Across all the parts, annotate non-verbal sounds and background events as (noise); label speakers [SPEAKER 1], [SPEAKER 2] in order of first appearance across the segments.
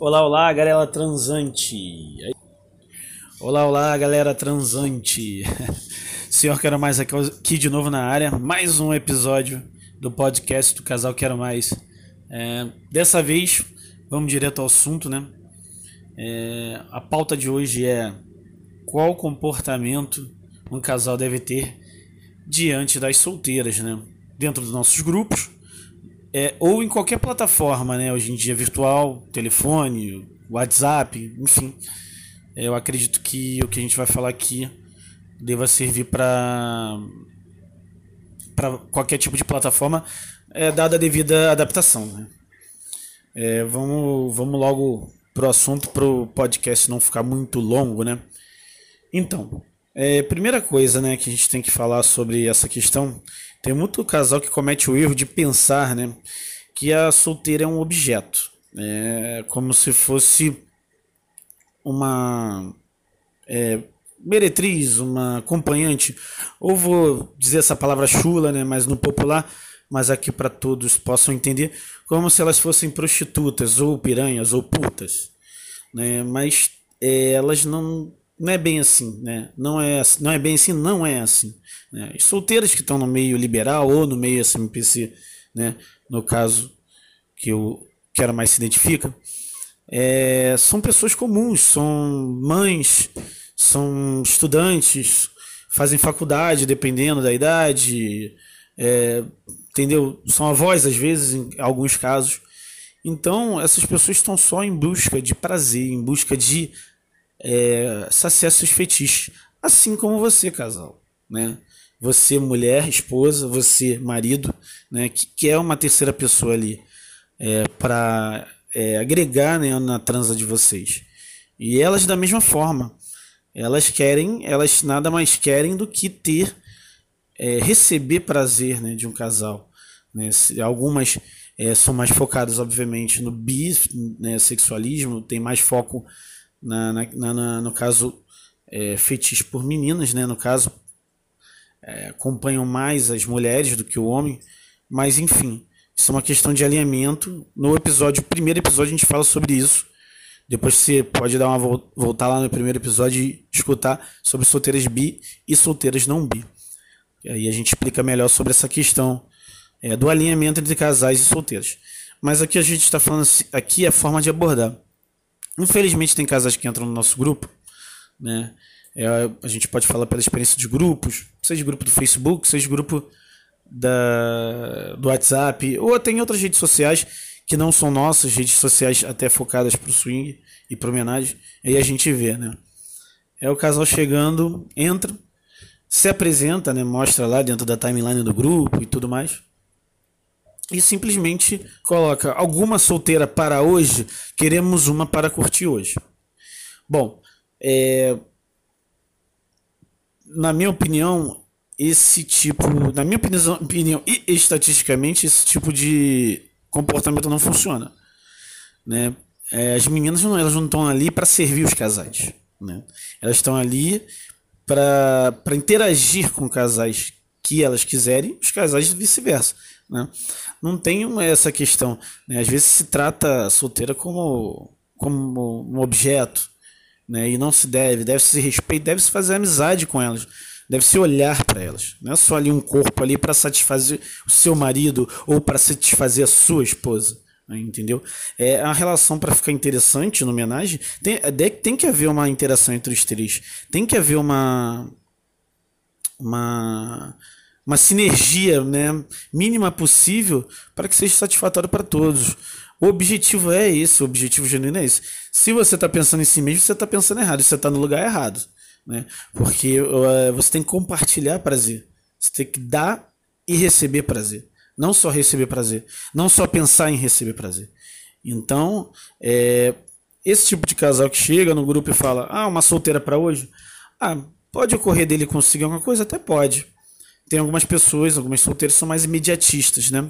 [SPEAKER 1] Olá, olá, galera transante. Olá, olá, galera transante. (laughs) Senhor Quero Mais aqui de novo na área. Mais um episódio do podcast do Casal Quero Mais. É, dessa vez, vamos direto ao assunto, né? É, a pauta de hoje é qual comportamento um casal deve ter diante das solteiras, né? Dentro dos nossos grupos é, ou em qualquer plataforma, né? Hoje em dia virtual, telefone, WhatsApp, enfim. É, eu acredito que o que a gente vai falar aqui deva servir para para qualquer tipo de plataforma, é, dada a devida adaptação. Né? É, vamos, vamos logo pro assunto para o podcast não ficar muito longo, né? Então, é, primeira coisa, né, que a gente tem que falar sobre essa questão tem muito casal que comete o erro de pensar, né, que a solteira é um objeto, é como se fosse uma é, meretriz, uma acompanhante, ou vou dizer essa palavra chula, né, mas no popular, mas aqui para todos possam entender, como se elas fossem prostitutas, ou piranhas, ou putas, né, mas é, elas não não é bem assim, né? Não é, não é bem assim, não é assim. Né? As solteiras que estão no meio liberal ou no meio SMPC, né? No caso que eu quero mais se identifica, é, são pessoas comuns, são mães, são estudantes, fazem faculdade dependendo da idade, é, entendeu? São avós às vezes em alguns casos. Então essas pessoas estão só em busca de prazer, em busca de é, saciar seus fetiches. Assim como você, casal. Né? Você, mulher, esposa, você, marido, né? que quer é uma terceira pessoa ali é, para é, agregar né, na transa de vocês. E elas, da mesma forma, elas querem, elas nada mais querem do que ter, é, receber prazer né, de um casal. Né? Algumas é, são mais focadas, obviamente, no bissexualismo, né, tem mais foco na, na, na no caso, é, fetiche por meninas, né? No caso, é, acompanham mais as mulheres do que o homem, mas enfim, isso é uma questão de alinhamento. No episódio, primeiro episódio, a gente fala sobre isso. Depois você pode dar uma voltar lá no primeiro episódio e escutar sobre solteiras bi e solteiras não bi. E aí a gente explica melhor sobre essa questão é, do alinhamento entre casais e solteiros. Mas aqui a gente está falando aqui é a forma de abordar. Infelizmente tem casais que entram no nosso grupo, né? É, a gente pode falar pela experiência de grupos, seja grupo do Facebook, seja grupo da, do WhatsApp, ou até em outras redes sociais que não são nossas, redes sociais até focadas para o swing e para homenagem, aí a gente vê, né? É o casal chegando, entra, se apresenta, né? Mostra lá dentro da timeline do grupo e tudo mais e simplesmente coloca alguma solteira para hoje, queremos uma para curtir hoje. Bom, é, na minha opinião, esse tipo, na minha opinião, opinião e estatisticamente, esse tipo de comportamento não funciona. Né? É, as meninas não, elas não estão ali para servir os casais. Né? Elas estão ali para interagir com casais que elas quiserem, os casais vice-versa. Né? Não tem essa questão. Né? Às vezes se trata a solteira como, como um objeto. Né? E não se deve, deve se respeitar, deve se fazer amizade com elas. Deve se olhar para elas. Não é só ali um corpo ali para satisfazer o seu marido ou para satisfazer a sua esposa. Né? Entendeu? É a relação para ficar interessante no homenagem. Tem, tem que haver uma interação entre os três. Tem que haver uma. Uma uma sinergia né, mínima possível para que seja satisfatório para todos. O objetivo é esse, o objetivo genuíno é esse. Se você está pensando em si mesmo, você está pensando errado, você está no lugar errado. Né? Porque uh, você tem que compartilhar prazer. Você tem que dar e receber prazer. Não só receber prazer. Não só pensar em receber prazer. Então, é, esse tipo de casal que chega no grupo e fala: Ah, uma solteira para hoje? Ah, pode ocorrer dele conseguir alguma coisa? Até pode. Tem algumas pessoas, algumas solteiras são mais imediatistas, né?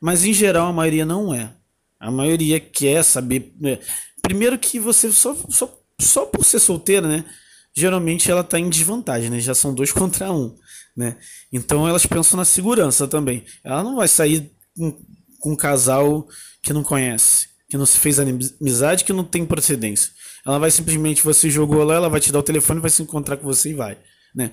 [SPEAKER 1] Mas em geral a maioria não é. A maioria quer saber. Né? Primeiro que você só, só, só por ser solteira, né? Geralmente ela está em desvantagem, né? Já são dois (laughs) contra um, né? Então elas pensam na segurança também. Ela não vai sair com, com um casal que não conhece. que não se fez amizade, que não tem procedência. Ela vai simplesmente, você jogou lá, ela vai te dar o telefone, vai se encontrar com você e vai. Né?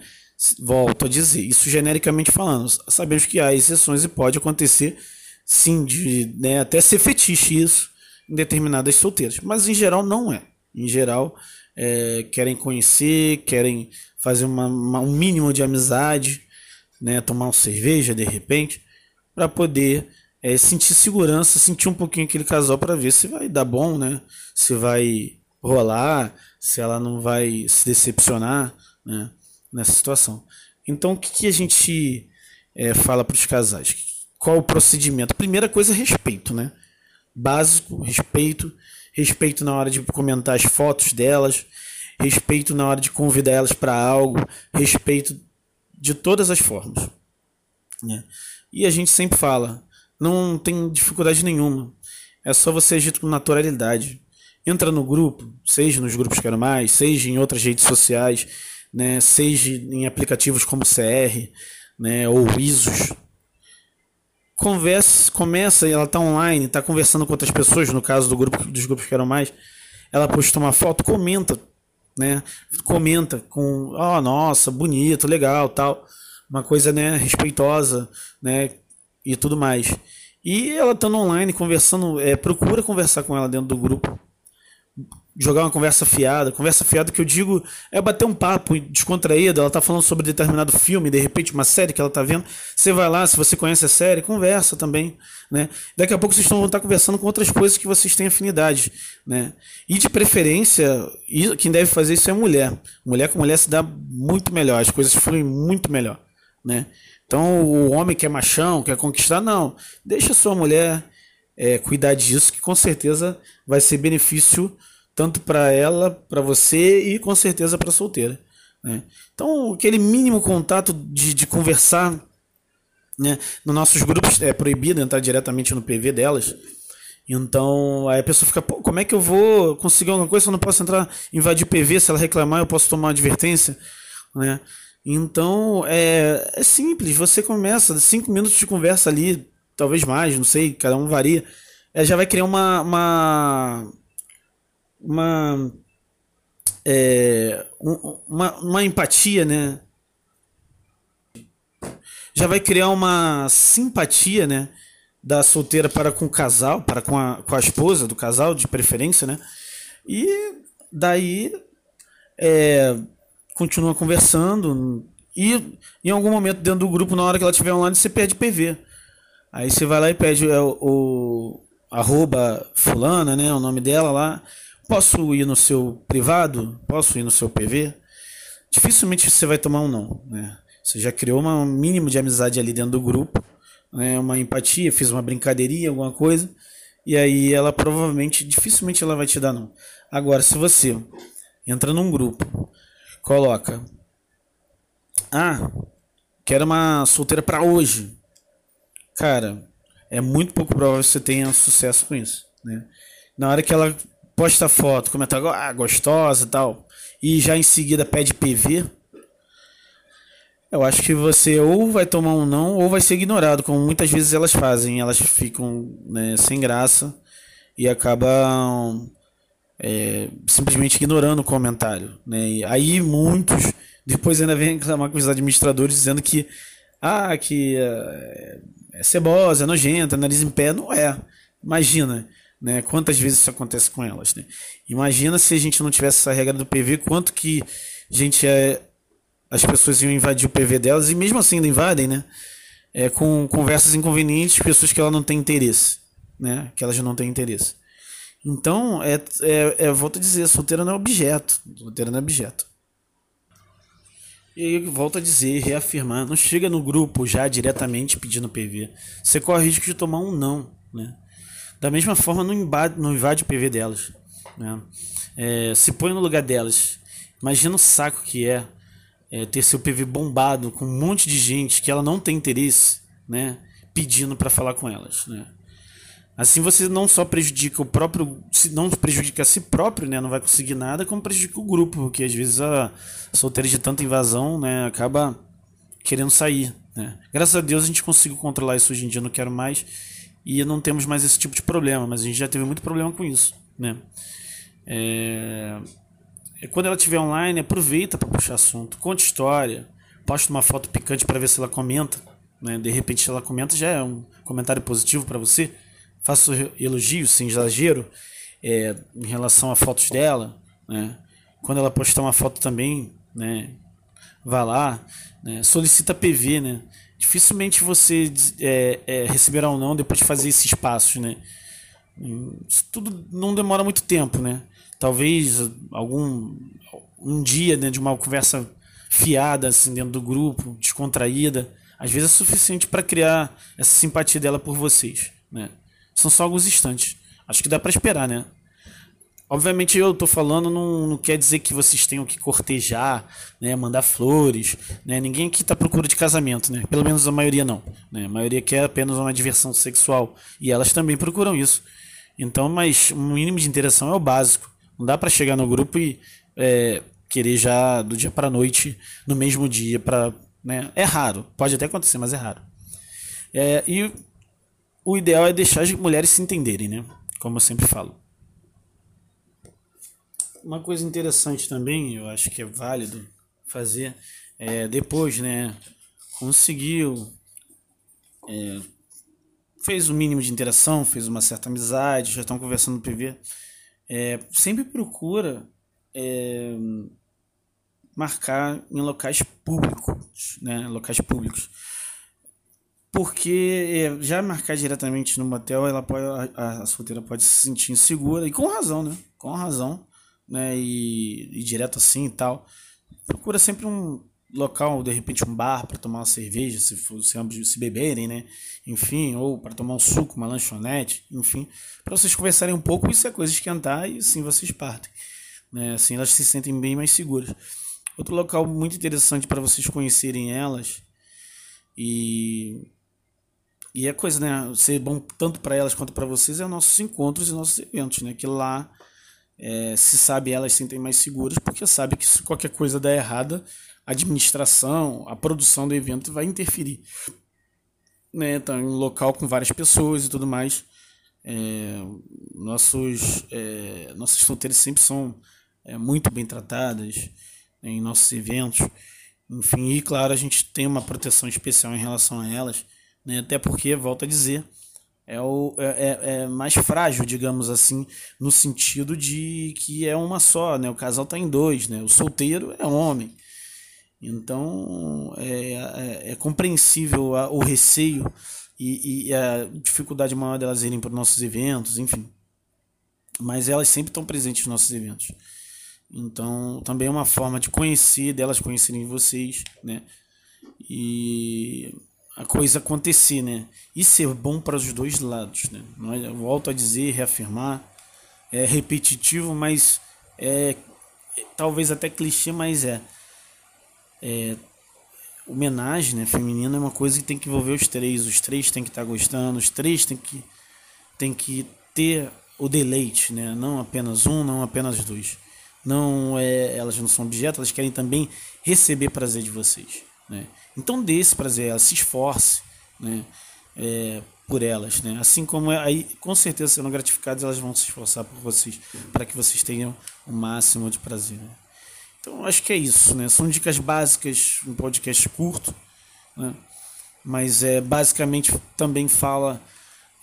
[SPEAKER 1] Volto a dizer, isso genericamente falando. Sabemos que há exceções e pode acontecer, sim, de né, até ser fetiche isso em determinadas solteiras. Mas em geral não é. Em geral, é, querem conhecer, querem fazer uma, uma, um mínimo de amizade, né, tomar uma cerveja de repente, para poder é, sentir segurança, sentir um pouquinho aquele casal para ver se vai dar bom, né? Se vai rolar, se ela não vai se decepcionar, né? Nessa situação. Então, o que, que a gente é, fala para os casais? Qual o procedimento? Primeira coisa, respeito, né? Básico, respeito. Respeito na hora de comentar as fotos delas. Respeito na hora de convidar elas para algo. Respeito de todas as formas. Né? E a gente sempre fala, não tem dificuldade nenhuma. É só você agir com naturalidade. Entra no grupo, seja nos grupos Quero Mais, seja em outras redes sociais, né, seja em aplicativos como CR, né, ou ISOs. Converse, começa, ela está online, está conversando com outras pessoas, no caso do grupo dos grupos Quero Mais, ela posta uma foto, comenta, né? Comenta com, ó, oh, nossa, bonito, legal, tal. Uma coisa, né, respeitosa, né, e tudo mais. E ela estando online, conversando, é, procura conversar com ela dentro do grupo. Jogar uma conversa fiada. Conversa fiada que eu digo é bater um papo descontraído. Ela tá falando sobre determinado filme, de repente uma série que ela tá vendo. Você vai lá, se você conhece a série, conversa também. Né? Daqui a pouco vocês vão estar conversando com outras coisas que vocês têm afinidade. Né? E de preferência, quem deve fazer isso é mulher. Mulher com mulher se dá muito melhor, as coisas fluem muito melhor. Né? Então, o homem que é machão, quer conquistar, não. Deixa sua mulher é, cuidar disso, que com certeza vai ser benefício tanto para ela, para você e com certeza para solteira. Né? Então, aquele mínimo contato de, de conversar. Né? Nos nossos grupos é proibido entrar diretamente no PV delas. Então, aí a pessoa fica, pô, como é que eu vou conseguir alguma coisa se eu não posso entrar, invadir PV? Se ela reclamar, eu posso tomar uma advertência, né? Então é, é simples, você começa, cinco minutos de conversa ali, talvez mais, não sei, cada um varia. É, já vai criar uma. Uma. Uma, é, uma, uma empatia, né? Já vai criar uma simpatia, né? Da solteira para com o casal, para com a, com a esposa do casal, de preferência, né? E daí é, continua conversando e em algum momento dentro do grupo, na hora que ela estiver online, você pede PV. Aí você vai lá e pede é, o, o arroba fulana, né, o nome dela lá. Posso ir no seu privado? Posso ir no seu PV? Dificilmente você vai tomar um não, né? Você já criou um mínimo de amizade ali dentro do grupo, né? Uma empatia, fez uma brincadeirinha, alguma coisa. E aí ela provavelmente, dificilmente ela vai te dar não. Agora, se você entra num grupo, coloca. Ah, quero uma solteira para hoje. Cara, é muito pouco provável que você tenha sucesso com isso, né? Na hora que ela posta foto, comenta ah, gostosa e tal, e já em seguida pede PV, eu acho que você ou vai tomar um não ou vai ser ignorado, como muitas vezes elas fazem. Elas ficam né, sem graça e acabam é, simplesmente ignorando o comentário. Né? E aí muitos depois ainda vem reclamar com os administradores dizendo que ah, que é, é cebosa, é nojenta, nariz em pé. Não é. Imagina, né? Quantas vezes isso acontece com elas, né? Imagina se a gente não tivesse essa regra do PV, quanto que gente é, as pessoas iam invadir o PV delas e mesmo assim ainda invadem, né? É, com conversas inconvenientes, pessoas que ela não tem interesse, né? Que elas não têm interesse. Então, é, é, é volto a dizer, solteira não é objeto. Solteira não é objeto. E volto a dizer, reafirmar, não chega no grupo já diretamente pedindo PV. Você corre o risco de tomar um não, né? Da mesma forma, não invade, não invade o PV delas. Né? É, se põe no lugar delas. Imagina o saco que é, é ter seu PV bombado com um monte de gente que ela não tem interesse, né? Pedindo para falar com elas, né? Assim você não só prejudica o próprio, não prejudica a si próprio, né, não vai conseguir nada, como prejudica o grupo, porque às vezes a solteira de tanta invasão, né, acaba querendo sair, né. Graças a Deus a gente conseguiu controlar isso hoje em dia, não quero mais. E não temos mais esse tipo de problema, mas a gente já teve muito problema com isso, né? É... é quando ela estiver online, aproveita para puxar assunto, conte história, poste uma foto picante para ver se ela comenta, né? De repente, se ela comenta, já é um comentário positivo para você. Faça elogios sem exagero é, em relação a fotos dela, né? Quando ela postar uma foto também, né? Vá lá, né? solicita PV, né? Dificilmente você é, é, receberá ou não depois de fazer esses passos, né? Isso tudo não demora muito tempo, né? Talvez algum um dia né, de uma conversa fiada assim dentro do grupo, descontraída, às vezes é suficiente para criar essa simpatia dela por vocês, né? São só alguns instantes. Acho que dá para esperar, né? Obviamente eu tô falando não, não quer dizer que vocês tenham que cortejar, né, mandar flores, né? Ninguém aqui tá à procura de casamento, né? Pelo menos a maioria não, né? A maioria quer apenas uma diversão sexual e elas também procuram isso. Então, mas o um mínimo de interação é o básico. Não dá para chegar no grupo e é, querer já do dia para noite, no mesmo dia, para, né? É raro, pode até acontecer, mas é raro. É, e o ideal é deixar as mulheres se entenderem, né? Como eu sempre falo. Uma coisa interessante também, eu acho que é válido fazer, é, depois, né? Conseguiu, é, fez o mínimo de interação, fez uma certa amizade, já estão conversando no PV. É, sempre procura é, marcar em locais públicos, né? Locais públicos. Porque é, já marcar diretamente no motel, ela pode, a, a solteira pode se sentir insegura, e com razão, né? Com razão né, e, e direto assim e tal. Procura sempre um local, de repente um bar para tomar uma cerveja, se for se ambos se beberem, né? Enfim, ou para tomar um suco, uma lanchonete, enfim, para vocês conversarem um pouco se a coisa esquentar e assim vocês partem, né? Assim elas se sentem bem mais seguras. Outro local muito interessante para vocês conhecerem elas e e é coisa, né, ser bom tanto para elas quanto para vocês é nossos encontros e nossos eventos, né? Que lá é, se sabe elas se sentem mais seguras, porque sabe que se qualquer coisa der errada, a administração, a produção do evento vai interferir. Né? Então, em um local com várias pessoas e tudo mais. É, nossos, é, nossas solteiras sempre são é, muito bem tratadas né, em nossos eventos. Enfim, e claro, a gente tem uma proteção especial em relação a elas, né? até porque, volto a dizer, é, o, é, é, é, mais frágil, digamos assim, no sentido de que é uma só, né? O casal está em dois, né? O solteiro é homem. Então é, é, é compreensível a, o receio e, e, a dificuldade maior delas irem para os nossos eventos, enfim. Mas elas sempre estão presentes nos nossos eventos. Então também é uma forma de conhecer, delas conhecerem vocês, né? E a coisa acontecer, né? E ser bom para os dois lados, né? Eu volto a dizer, reafirmar, é repetitivo, mas é talvez até clichê, mas é, é homenagem, né? Feminina é uma coisa que tem que envolver os três, os três tem que estar tá gostando, os três tem que tem que ter o deleite, né? Não apenas um, não apenas dois. Não é, elas não são objetos, elas querem também receber prazer de vocês. Né? Então dê esse prazer, ela se esforce né? É, por elas. Né? Assim como é, aí, com certeza, sendo gratificadas, elas vão se esforçar por vocês, para que vocês tenham o máximo de prazer. Né? Então acho que é isso. Né? São dicas básicas, um podcast curto, né? mas é, basicamente também fala.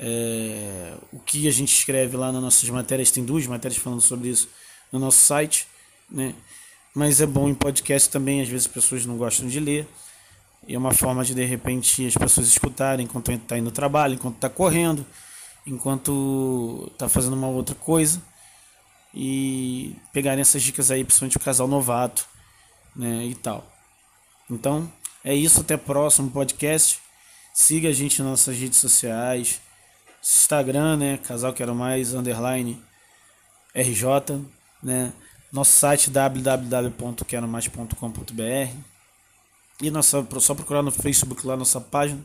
[SPEAKER 1] É, o que a gente escreve lá nas nossas matérias, tem duas matérias falando sobre isso no nosso site, né? Mas é bom em podcast também, às vezes as pessoas não gostam de ler. E é uma forma de de repente as pessoas escutarem enquanto está indo no trabalho, enquanto está correndo, enquanto está fazendo uma outra coisa. E pegarem essas dicas aí, principalmente o casal novato, né? E tal. Então, é isso, até o próximo podcast. Siga a gente nas nossas redes sociais. Instagram, né? Casal Quero Mais, underline RJ, né? Nosso site www.queromais.com.br e nossa, só procurar no Facebook lá nossa página,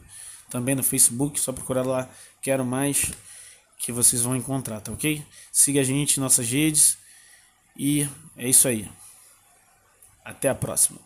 [SPEAKER 1] também no Facebook, só procurar lá Quero Mais que vocês vão encontrar, tá ok? Siga a gente nossas redes e é isso aí. Até a próxima.